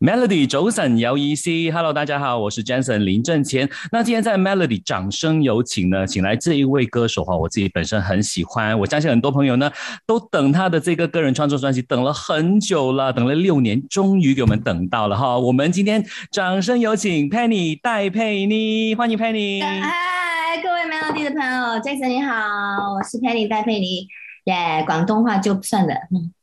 Melody 早晨有意思，Hello，大家好，我是 Jason 林正谦。那今天在 Melody 掌声有请呢，请来这一位歌手哈，我自己本身很喜欢，我相信很多朋友呢都等他的这个个人创作专辑等了很久了，等了六年，终于给我们等到了哈。我们今天掌声有请 Penny 戴佩妮，欢迎 Penny。嗨，各位 Melody 的朋友，Jason 你好，我是 Penny 戴佩妮。耶，广东话就算了。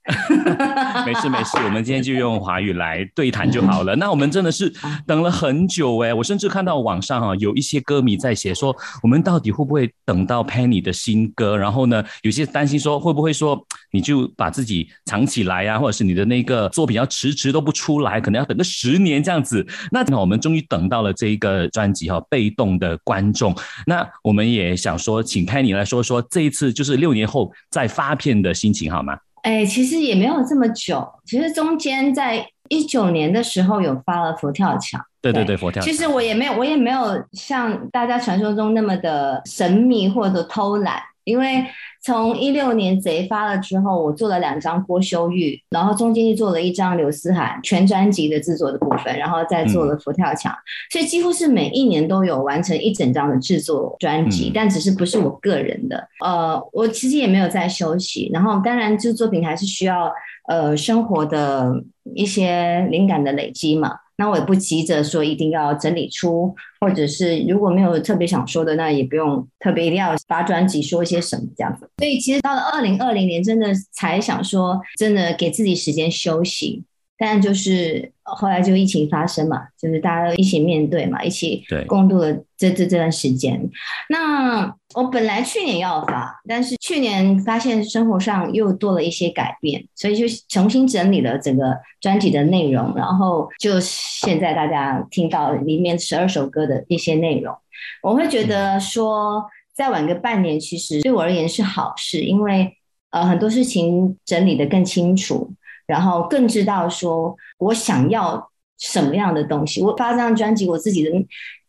没事没事，我们今天就用华语来对谈就好了。那我们真的是等了很久哎，我甚至看到网上哈有一些歌迷在写说，我们到底会不会等到 Penny 的新歌？然后呢，有些担心说会不会说你就把自己藏起来呀，或者是你的那个作品要迟迟都不出来，可能要等个十年这样子。那我们终于等到了这一个专辑哈，被动的观众。那我们也想说，请 Penny 来说说这一次就是六年后再发片的心情好吗？哎，其实也没有这么久。其实中间在一九年的时候有发了佛跳墙。对对对，佛跳。其实我也没有，我也没有像大家传说中那么的神秘或者偷懒。因为从一六年贼发了之后，我做了两张郭修玉，然后中间又做了一张刘思涵全专辑的制作的部分，然后再做了佛跳墙，所以几乎是每一年都有完成一整张的制作专辑，但只是不是我个人的。呃，我其实也没有在休息，然后当然，制作品还是需要呃生活的一些灵感的累积嘛。那我也不急着说一定要整理出，或者是如果没有特别想说的，那也不用特别一定要发专辑说一些什么这样子。所以其实到了二零二零年，真的才想说，真的给自己时间休息。但就是后来就疫情发生嘛，就是大家都一起面对嘛，一起共度了这这这段时间。那我本来去年要发，但是去年发现生活上又多了一些改变，所以就重新整理了整个专辑的内容，然后就现在大家听到里面十二首歌的一些内容，我会觉得说再晚个半年，其实对我而言是好事，因为呃很多事情整理的更清楚。然后更知道说我想要什么样的东西。我发这张专辑，我自己的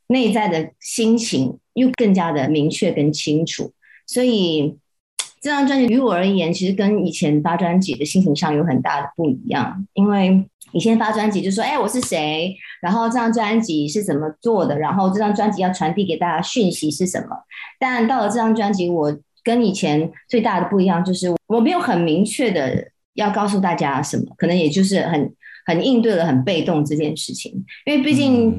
内在的心情又更加的明确跟清楚。所以这张专辑于我而言，其实跟以前发专辑的心情上有很大的不一样。因为以前发专辑就说：“哎，我是谁？然后这张专辑是怎么做的？然后这张专辑要传递给大家讯息是什么？”但到了这张专辑，我跟以前最大的不一样就是我没有很明确的。要告诉大家什么？可能也就是很很应对了很被动这件事情，因为毕竟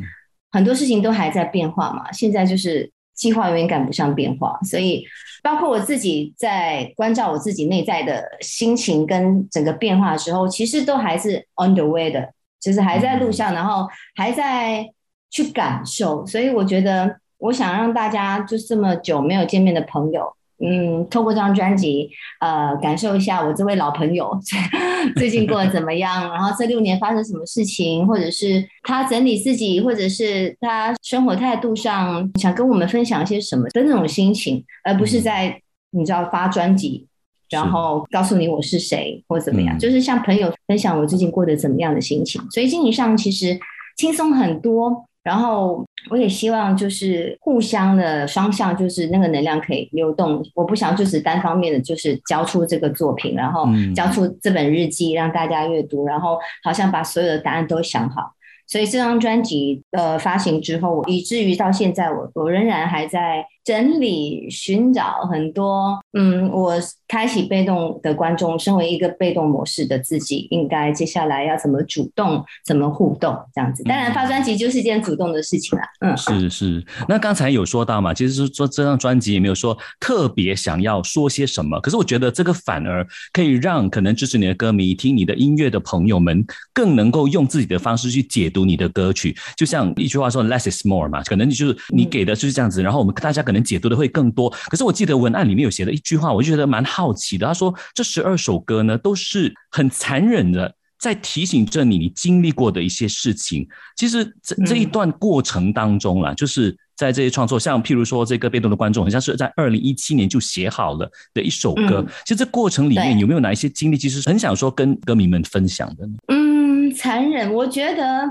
很多事情都还在变化嘛。现在就是计划永远赶不上变化，所以包括我自己在关照我自己内在的心情跟整个变化的时候，其实都还是 on the way 的，就是还在路上，然后还在去感受。所以我觉得，我想让大家就这么久没有见面的朋友。嗯，透过这张专辑，呃，感受一下我这位老朋友 最近过得怎么样，然后这六年发生什么事情，或者是他整理自己，或者是他生活态度上想跟我们分享一些什么的那种心情，而不是在你知道发专辑，然后告诉你我是谁或怎么样，就是像朋友分享我最近过得怎么样的心情，所以心理上其实轻松很多。然后我也希望就是互相的双向，就是那个能量可以流动。我不想就是单方面的，就是交出这个作品，然后交出这本日记让大家阅读，然后好像把所有的答案都想好。所以这张专辑呃发行之后，以至于到现在，我我仍然还在。整理、寻找很多，嗯，我开启被动的观众，身为一个被动模式的自己，应该接下来要怎么主动、怎么互动这样子？当然，发专辑就是一件主动的事情啦。嗯，是是。那刚才有说到嘛，其实是说这张专辑也没有说特别想要说些什么，可是我觉得这个反而可以让可能支持你的歌迷、听你的音乐的朋友们，更能够用自己的方式去解读你的歌曲。就像一句话说，less is more 嘛，可能你就是你给的就是这样子，然后我们大家可能。解读的会更多，可是我记得文案里面有写了一句话，我就觉得蛮好奇的。他说这十二首歌呢，都是很残忍的，在提醒着你你经历过的一些事情。其实这这一段过程当中啦，就是在这些创作，像譬如说这个被动的观众，好像是在二零一七年就写好了的一首歌。其实这过程里面有没有哪一些经历，其实很想说跟歌迷们分享的呢？嗯，残忍，我觉得，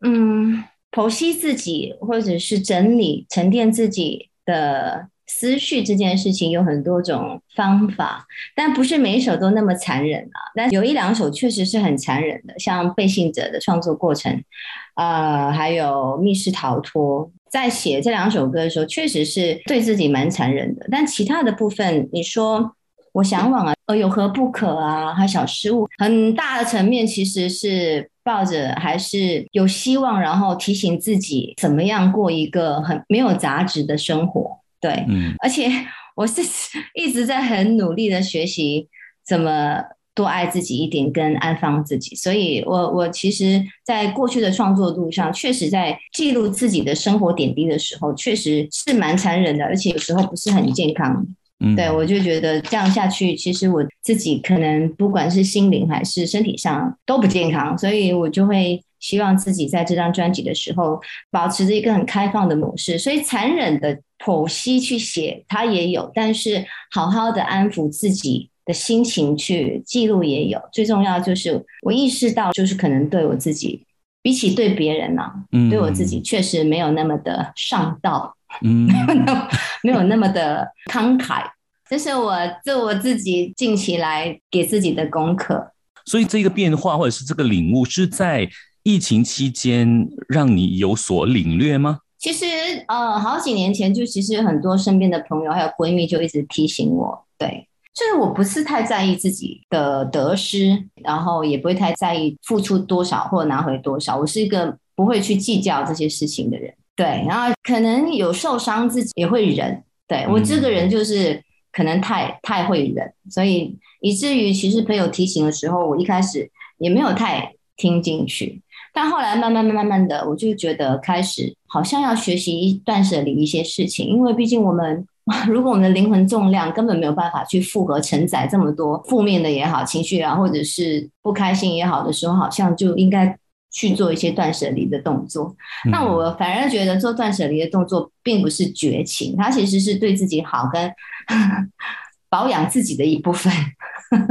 嗯，剖析自己或者是整理沉淀自己。的思绪这件事情有很多种方法，但不是每一首都那么残忍啊。但有一两首确实是很残忍的，像《背信者》的创作过程，呃，还有《密室逃脱》。在写这两首歌的时候，确实是对自己蛮残忍的。但其他的部分，你说我向往啊，呃，有何不可啊？还小失误，很大的层面其实是抱着还是有希望，然后提醒自己怎么样过一个很没有杂质的生活。对，嗯，而且我是 一直在很努力的学习怎么多爱自己一点，跟安放自己。所以，我我其实，在过去的创作路上，确实在记录自己的生活点滴的时候，确实是蛮残忍的，而且有时候不是很健康。嗯，对我就觉得这样下去，其实我自己可能不管是心灵还是身体上都不健康，所以我就会。希望自己在这张专辑的时候保持着一个很开放的模式，所以残忍的剖析去写它也有，但是好好的安抚自己的心情去记录也有。最重要就是我意识到，就是可能对我自己比起对别人呢，对我自己确实没有那么的上道，嗯，没有那么的慷慨。这是我这我自己近期来给自己的功课。所以这个变化或者是这个领悟是在。疫情期间让你有所领略吗？其实，呃，好几年前就其实很多身边的朋友还有闺蜜就一直提醒我，对，就是我不是太在意自己的得失，然后也不会太在意付出多少或拿回多少，我是一个不会去计较这些事情的人，对，然后可能有受伤自己也会忍，对我这个人就是可能太太会忍，所以以至于其实朋友提醒的时候，我一开始也没有太听进去。但后来慢慢慢慢慢的，我就觉得开始好像要学习断舍离一些事情，因为毕竟我们 如果我们的灵魂重量根本没有办法去负荷承载这么多负面的也好情绪啊，或者是不开心也好的时候，好像就应该去做一些断舍离的动作。那我反而觉得做断舍离的动作并不是绝情，它其实是对自己好跟 保养自己的一部分。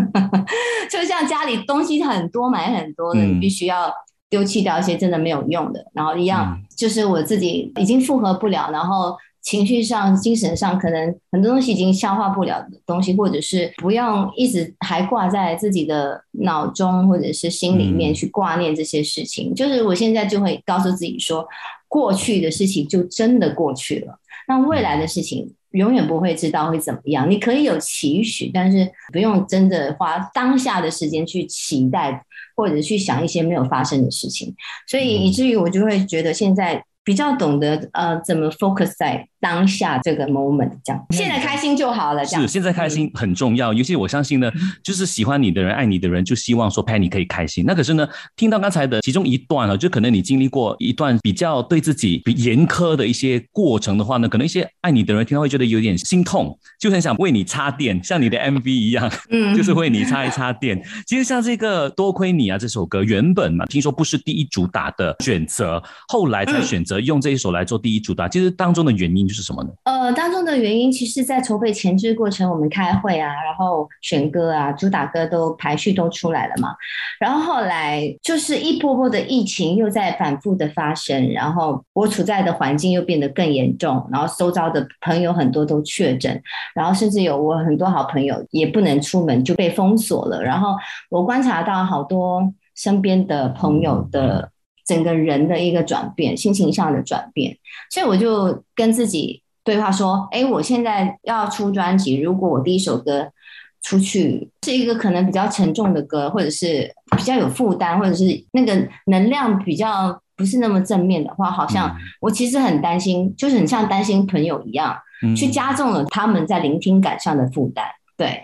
就像家里东西很多买很多的，你必须要。丢弃掉一些真的没有用的，然后一样就是我自己已经负荷不了，然后情绪上、精神上可能很多东西已经消化不了的东西，或者是不用一直还挂在自己的脑中或者是心里面去挂念这些事情。就是我现在就会告诉自己说，过去的事情就真的过去了，那未来的事情永远不会知道会怎么样。你可以有期许，但是不用真的花当下的时间去期待。或者去想一些没有发生的事情，所以以至于我就会觉得现在比较懂得呃怎么 focus 在。当下这个 moment 这样，现在开心就好了。是，现在开心很重要。尤其我相信呢，就是喜欢你的人、爱你的人，就希望说 Penny 可以开心。那可是呢，听到刚才的其中一段啊，就可能你经历过一段比较对自己严苛的一些过程的话呢，可能一些爱你的人听到会觉得有点心痛，就很想为你插电，像你的 MV 一样，嗯，就是为你插一插电。其实像这个多亏你啊，这首歌原本嘛，听说不是第一主打的选择，后来才选择用这一首来做第一主打。其实当中的原因就。是什么呢？呃，当中的原因，其实，在筹备前置过程，我们开会啊，然后选歌啊，主打歌都排序都出来了嘛。然后后来就是一波波的疫情又在反复的发生，然后我处在的环境又变得更严重，然后周遭的朋友很多都确诊，然后甚至有我很多好朋友也不能出门就被封锁了。然后我观察到好多身边的朋友的。整个人的一个转变，心情上的转变，所以我就跟自己对话说：“哎，我现在要出专辑，如果我第一首歌出去是一个可能比较沉重的歌，或者是比较有负担，或者是那个能量比较不是那么正面的话，好像我其实很担心，就是很像担心朋友一样，去加重了他们在聆听感上的负担。对，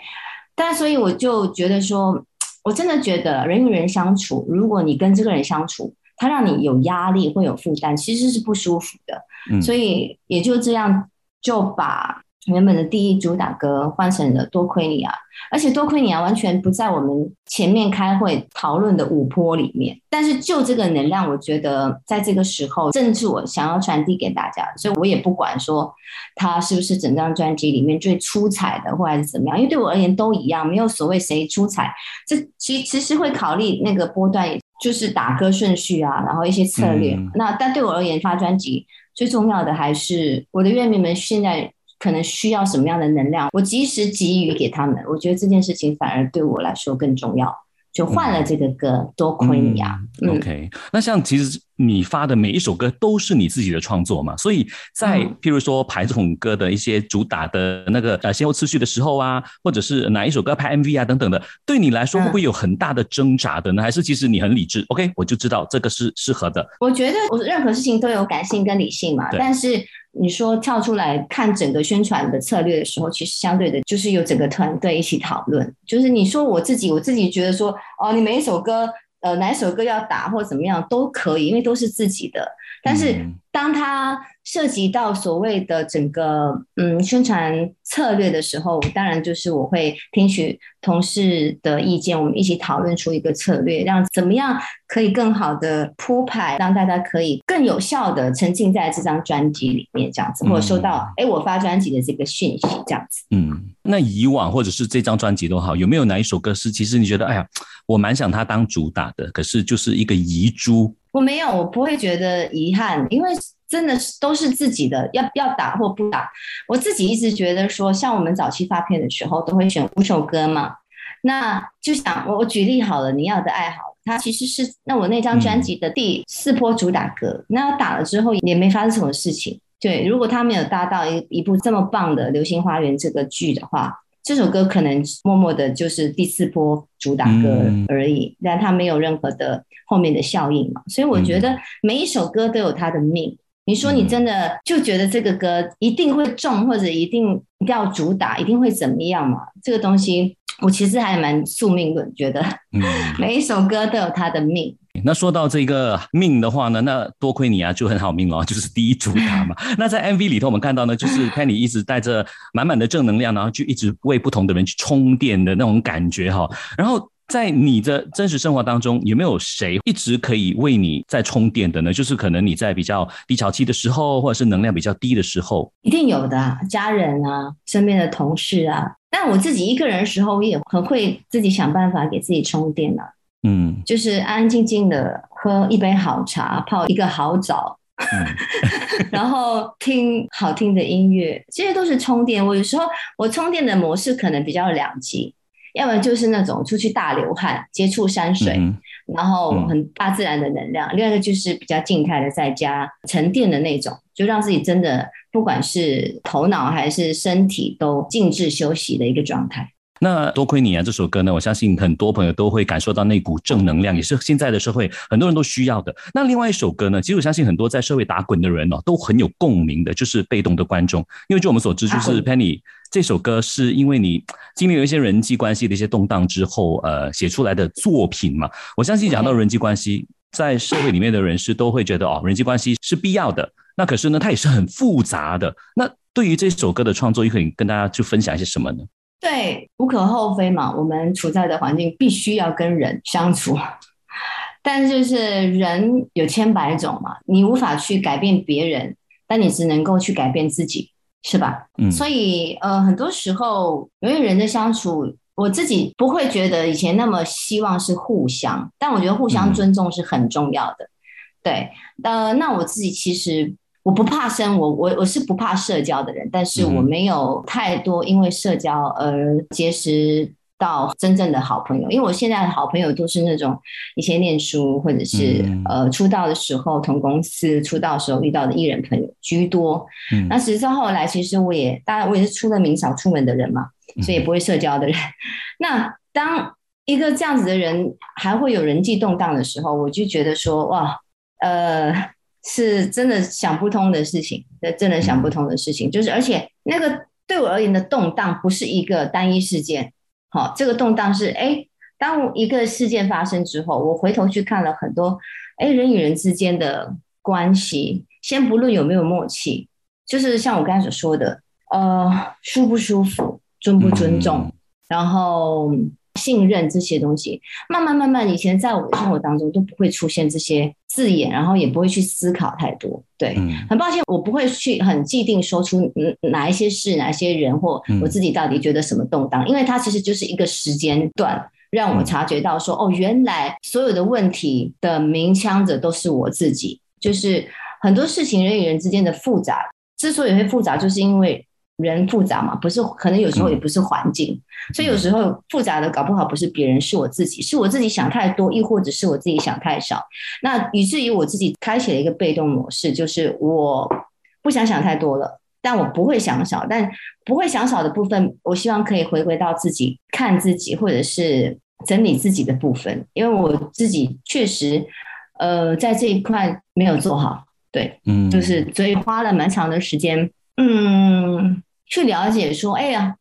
但所以我就觉得说，我真的觉得人与人相处，如果你跟这个人相处，它让你有压力，会有负担，其实是不舒服的。嗯所以也就这样，就把原本的第一主打歌换成了《多亏你啊》，而且《多亏你啊》完全不在我们前面开会讨论的五波里面。但是就这个能量，我觉得在这个时候，正是我想要传递给大家。所以我也不管说它是不是整张专辑里面最出彩的，或者是怎么样，因为对我而言都一样，没有所谓谁出彩。这其其实会考虑那个波段。就是打歌顺序啊，然后一些策略。那但对我而言，发专辑最重要的还是我的乐迷们现在可能需要什么样的能量，我及时给予给他们。我觉得这件事情反而对我来说更重要。就换了这个歌，多亏你啊！OK，那像其实你发的每一首歌都是你自己的创作嘛，所以在譬如说排这种歌的一些主打的那个呃先后次序的时候啊，或者是哪一首歌拍 MV 啊等等的，对你来说会不会有很大的挣扎的呢？还是其实你很理智？OK，我就知道这个是适合的。我觉得我任何事情都有感性跟理性嘛，但是。你说跳出来看整个宣传的策略的时候，其实相对的就是有整个团队一起讨论。就是你说我自己，我自己觉得说，哦，你每一首歌，呃，哪首歌要打或怎么样都可以，因为都是自己的。但是当它涉及到所谓的整个嗯宣传策略的时候，当然就是我会听取同事的意见，我们一起讨论出一个策略，让怎么样可以更好的铺排，让大家可以更有效的沉浸在这张专辑里面，这样子，或者收到哎我发专辑的这个讯息，这样子。嗯，那以往或者是这张专辑都好，有没有哪一首歌是其实你觉得哎呀，我蛮想它当主打的，可是就是一个遗珠。我没有，我不会觉得遗憾，因为真的是都是自己的，要要打或不打。我自己一直觉得说，像我们早期发片的时候，都会选五首歌嘛，那就想我我举例好了，你要的爱好，它其实是那我那张专辑的第四波主打歌，那打了之后也没发生什么事情。对，如果他没有搭到一一部这么棒的《流星花园》这个剧的话。这首歌可能默默的就是第四波主打歌而已，但它没有任何的后面的效应嘛，所以我觉得每一首歌都有它的命。你说你真的就觉得这个歌一定会中，或者一定要主打，一定会怎么样嘛？这个东西我其实还蛮宿命论，觉得 每一首歌都有它的命。那说到这个命的话呢，那多亏你啊，就很好命哦，就是第一主打嘛。那在 MV 里头，我们看到呢，就是 Penny 一直带着满满的正能量，然后就一直为不同的人去充电的那种感觉哈。然后在你的真实生活当中，有没有谁一直可以为你在充电的呢？就是可能你在比较低潮期的时候，或者是能量比较低的时候，一定有的，家人啊，身边的同事啊。但我自己一个人的时候，我也很会自己想办法给自己充电的。嗯，就是安安静静的喝一杯好茶，泡一个好澡，然后听好听的音乐，这些都是充电。我有时候我充电的模式可能比较两极，要么就是那种出去大流汗、接触山水，然后很大自然的能量；另外一个就是比较静态的，在家沉淀的那种，就让自己真的不管是头脑还是身体都静置休息的一个状态。那多亏你啊！这首歌呢，我相信很多朋友都会感受到那股正能量，也是现在的社会很多人都需要的。那另外一首歌呢，其实我相信很多在社会打滚的人哦，都很有共鸣的，就是《被动的观众》。因为据我们所知，就是 Penny 这首歌是因为你经历了一些人际关系的一些动荡之后，呃，写出来的作品嘛。我相信讲到人际关系，在社会里面的人士都会觉得哦，人际关系是必要的。那可是呢，它也是很复杂的。那对于这首歌的创作，又可以跟大家去分享一些什么呢？对，无可厚非嘛。我们处在的环境必须要跟人相处，但就是人有千百种嘛，你无法去改变别人，但你只能够去改变自己，是吧？嗯。所以呃，很多时候因为人的相处，我自己不会觉得以前那么希望是互相，但我觉得互相尊重是很重要的。对，呃，那我自己其实。我不怕生，我我我是不怕社交的人，但是我没有太多因为社交而结识到真正的好朋友。因为我现在的好朋友都是那种以前念书或者是呃出道的时候同公司出道时候遇到的艺人朋友居多。那实际上后来其实我也当然我也是出了名少出门的人嘛，所以也不会社交的人。那当一个这样子的人还会有人际动荡的时候，我就觉得说哇呃。是真的想不通的事情，真的想不通的事情，就是而且那个对我而言的动荡不是一个单一事件，好，这个动荡是哎，当一个事件发生之后，我回头去看了很多，哎，人与人之间的关系，先不论有没有默契，就是像我刚才所说的，呃，舒不舒服，尊不尊重，然后。信任这些东西，慢慢慢慢，以前在我的生活当中都不会出现这些字眼，然后也不会去思考太多。对，很抱歉，我不会去很既定说出哪一些事、哪一些人或我自己到底觉得什么动荡，因为它其实就是一个时间段，让我察觉到说，哦，原来所有的问题的鸣枪者都是我自己。就是很多事情人与人之间的复杂，之所以会复杂，就是因为人复杂嘛，不是可能有时候也不是环境，所以有时候复杂的搞不好不是别人，是我自己，是我自己想太多，亦或者是我自己想太少。那以至于我自己开启了一个被动模式，就是我不想想太多了，但我不会想少，但不会想少的部分，我希望可以回归到自己看自己，或者是整理自己的部分，因为我自己确实呃在这一块没有做好，对，嗯，就是所以花了蛮长的时间，嗯。去了解说，哎呀，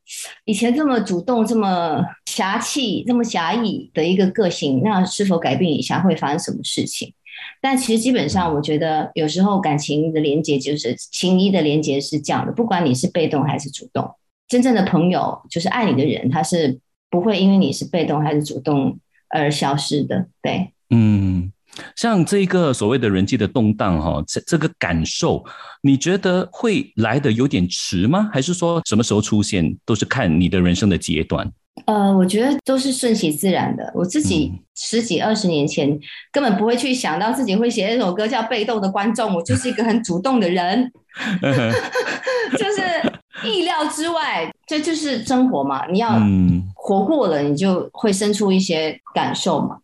以前这么主动、这么侠气、这么侠义的一个个性，那是否改变一下会发生什么事情？但其实基本上，我觉得有时候感情的连接就是情谊的连接是这样的，不管你是被动还是主动，真正的朋友就是爱你的人，他是不会因为你是被动还是主动而消失的。对，嗯。像这个所谓的人际的动荡，哈，这这个感受，你觉得会来的有点迟吗？还是说什么时候出现都是看你的人生的阶段？呃，我觉得都是顺其自然的。我自己十几二十年前根本不会去想到自己会写一首歌叫《被动的观众》，我就是一个很主动的人，就是意料之外，这就是生活嘛。你要活过了，你就会生出一些感受嘛。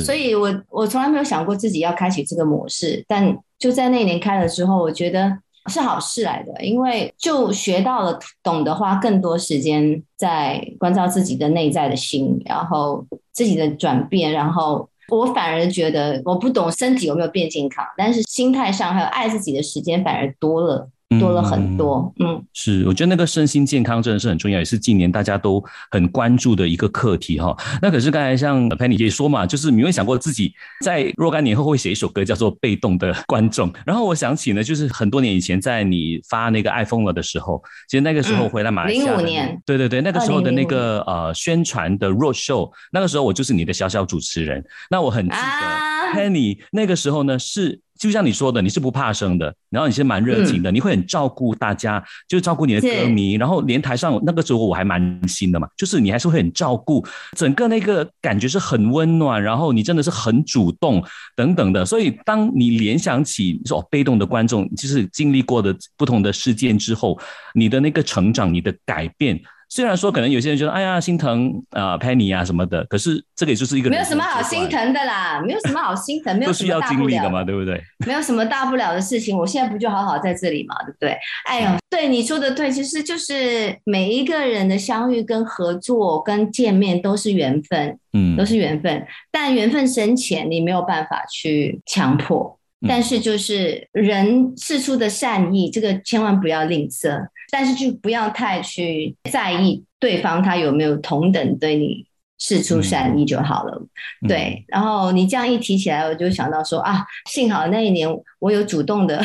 所以我我从来没有想过自己要开启这个模式，但就在那年开了之后，我觉得是好事来的，因为就学到了，懂得花更多时间在关照自己的内在的心，然后自己的转变，然后我反而觉得我不懂身体有没有变健康，但是心态上还有爱自己的时间反而多了。多了很多，嗯，是，我觉得那个身心健康真的是很重要，也是近年大家都很关注的一个课题哈。那可是刚才像 Penny 也说嘛，就是你有想过自己在若干年后会写一首歌叫做《被动的观众》？然后我想起呢，就是很多年以前在你发那个 iPhone 了的时候，其实那个时候回来马来西亚，零五年，对对对，那个时候的那个呃宣传的 Road Show，那个时候我就是你的小小主持人，那我很记得 Penny 那个时候呢是。就像你说的，你是不怕生的，然后你是蛮热情的，你会很照顾大家，就照顾你的歌迷，然后连台上那个时候我还蛮新的嘛，就是你还是会很照顾，整个那个感觉是很温暖，然后你真的是很主动等等的，所以当你联想起说被动的观众，就是经历过的不同的事件之后，你的那个成长，你的改变。虽然说可能有些人觉得哎呀心疼啊 Penny 啊什么的，可是这个也就是一个没有什么好心疼的啦，没有什么好心疼，没有什么大不了的嘛，对不对？没有什么大不了的事情，我现在不就好好在这里嘛，对不对？哎呦，对你说的对，其实就是每一个人的相遇、跟合作、跟见面都是缘分，嗯，都是缘分。但缘分深浅，你没有办法去强迫。但是就是人事出的善意，这个千万不要吝啬。但是就不要太去在意对方他有没有同等对你事出善意就好了。对，然后你这样一提起来，我就想到说啊，幸好那一年我有主动的。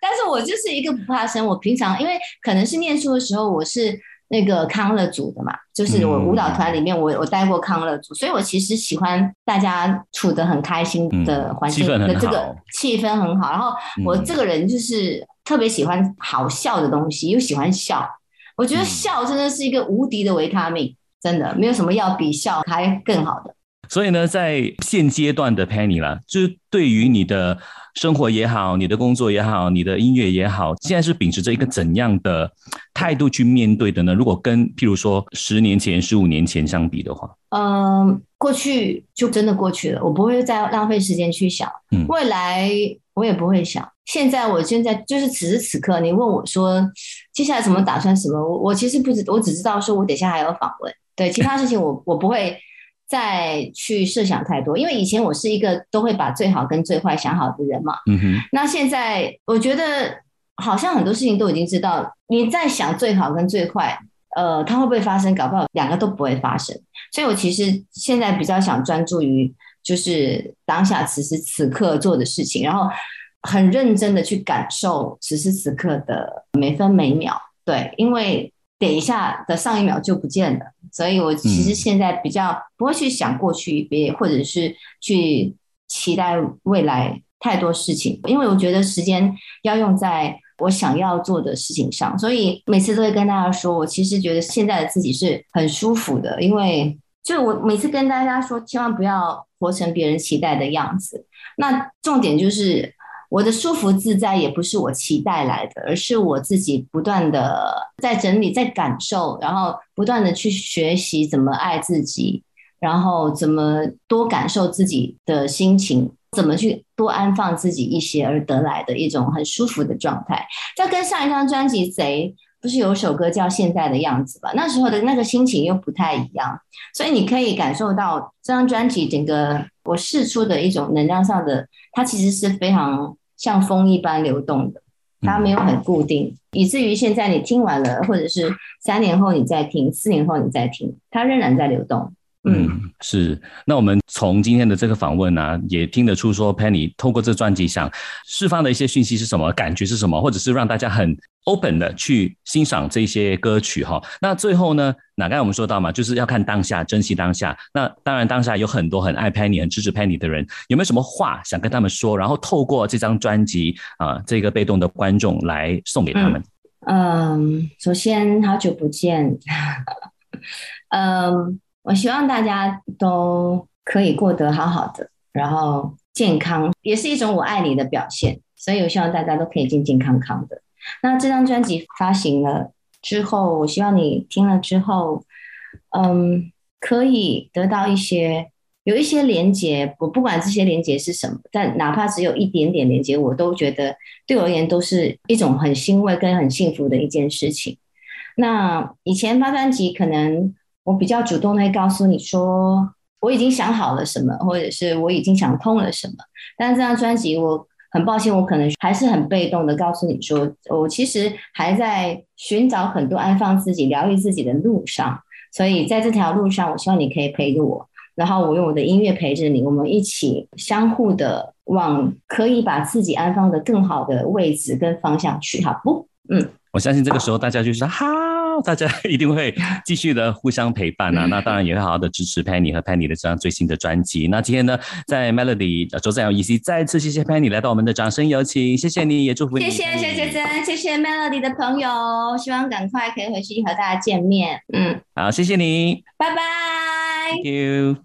但是我就是一个不怕生。我平常因为可能是念书的时候，我是。那个康乐组的嘛，就是我舞蹈团里面，我我带过康乐组，所以我其实喜欢大家处得很开心的环境的这个气氛很好。然后我这个人就是特别喜欢好笑的东西，又喜欢笑。我觉得笑真的是一个无敌的维他命，真的没有什么要比笑还更好的。所以呢，在现阶段的 Penny 啦，就是对于你的。生活也好，你的工作也好，你的音乐也好，现在是秉持着一个怎样的态度去面对的呢？如果跟譬如说十年前、十五年前相比的话，嗯，过去就真的过去了，我不会再浪费时间去想。嗯，未来我也不会想。现在，我现在就是此时此刻，你问我说接下来怎么打算什么？我我其实不知，我只知道说我等下还有访问，对其他事情我 我不会。再去设想太多，因为以前我是一个都会把最好跟最坏想好的人嘛。嗯哼。那现在我觉得好像很多事情都已经知道，你在想最好跟最坏，呃，它会不会发生？搞不好两个都不会发生。所以我其实现在比较想专注于就是当下此时此刻做的事情，然后很认真的去感受此时此刻的每分每秒。对，因为。等一下的上一秒就不见了，所以我其实现在比较不会去想过去，别或者是去期待未来太多事情，因为我觉得时间要用在我想要做的事情上，所以每次都会跟大家说，我其实觉得现在的自己是很舒服的，因为就我每次跟大家说，千万不要活成别人期待的样子。那重点就是我的舒服自在也不是我期待来的，而是我自己不断的在整理、在感受，然后不断的去学习怎么爱自己，然后怎么多感受自己的心情，怎么去多安放自己一些而得来的一种很舒服的状态。这跟上一张专辑《贼》不是有首歌叫《现在的样子》吧？那时候的那个心情又不太一样，所以你可以感受到这张专辑整个我试出的一种能量上的，它其实是非常。像风一般流动的，它没有很固定，以至于现在你听完了，或者是三年后你再听，四年后你再听，它仍然在流动。嗯，是。那我们从今天的这个访问呢，也听得出说，Penny 透过这专辑想释放的一些讯息是什么，感觉是什么，或者是让大家很。open 的去欣赏这些歌曲哈，那最后呢？哪刚才我们说到嘛，就是要看当下，珍惜当下。那当然，当下有很多很爱 Penny、很支持 Penny 的人，有没有什么话想跟他们说？然后透过这张专辑啊，这个被动的观众来送给他们。嗯，首先好久不见，嗯，我希望大家都可以过得好好的，然后健康也是一种我爱你的表现，所以我希望大家都可以健健康康的。那这张专辑发行了之后，我希望你听了之后，嗯，可以得到一些有一些连接。我不管这些连接是什么，但哪怕只有一点点连接，我都觉得对我而言都是一种很欣慰跟很幸福的一件事情。那以前发专辑，可能我比较主动的告诉你说，我已经想好了什么，或者是我已经想通了什么。但是这张专辑，我。很抱歉，我可能还是很被动的告诉你说，我其实还在寻找很多安放自己、疗愈自己的路上。所以在这条路上，我希望你可以陪着我，然后我用我的音乐陪着你，我们一起相互的往可以把自己安放的更好的位置跟方向去，好不？嗯，我相信这个时候大家就是哈。大家 一定会继续的互相陪伴啊！那当然也会好好的支持 Penny 和 Penny 的这张最新的专辑。那今天呢，在 Melody 周三有 EC 再次谢谢 Penny 来到我们的掌声有请，谢谢你也祝福你。谢谢谢谢真，谢谢 Melody 的朋友，希望赶快可以回去和大家见面。嗯，好，谢谢你，拜拜，Thank you。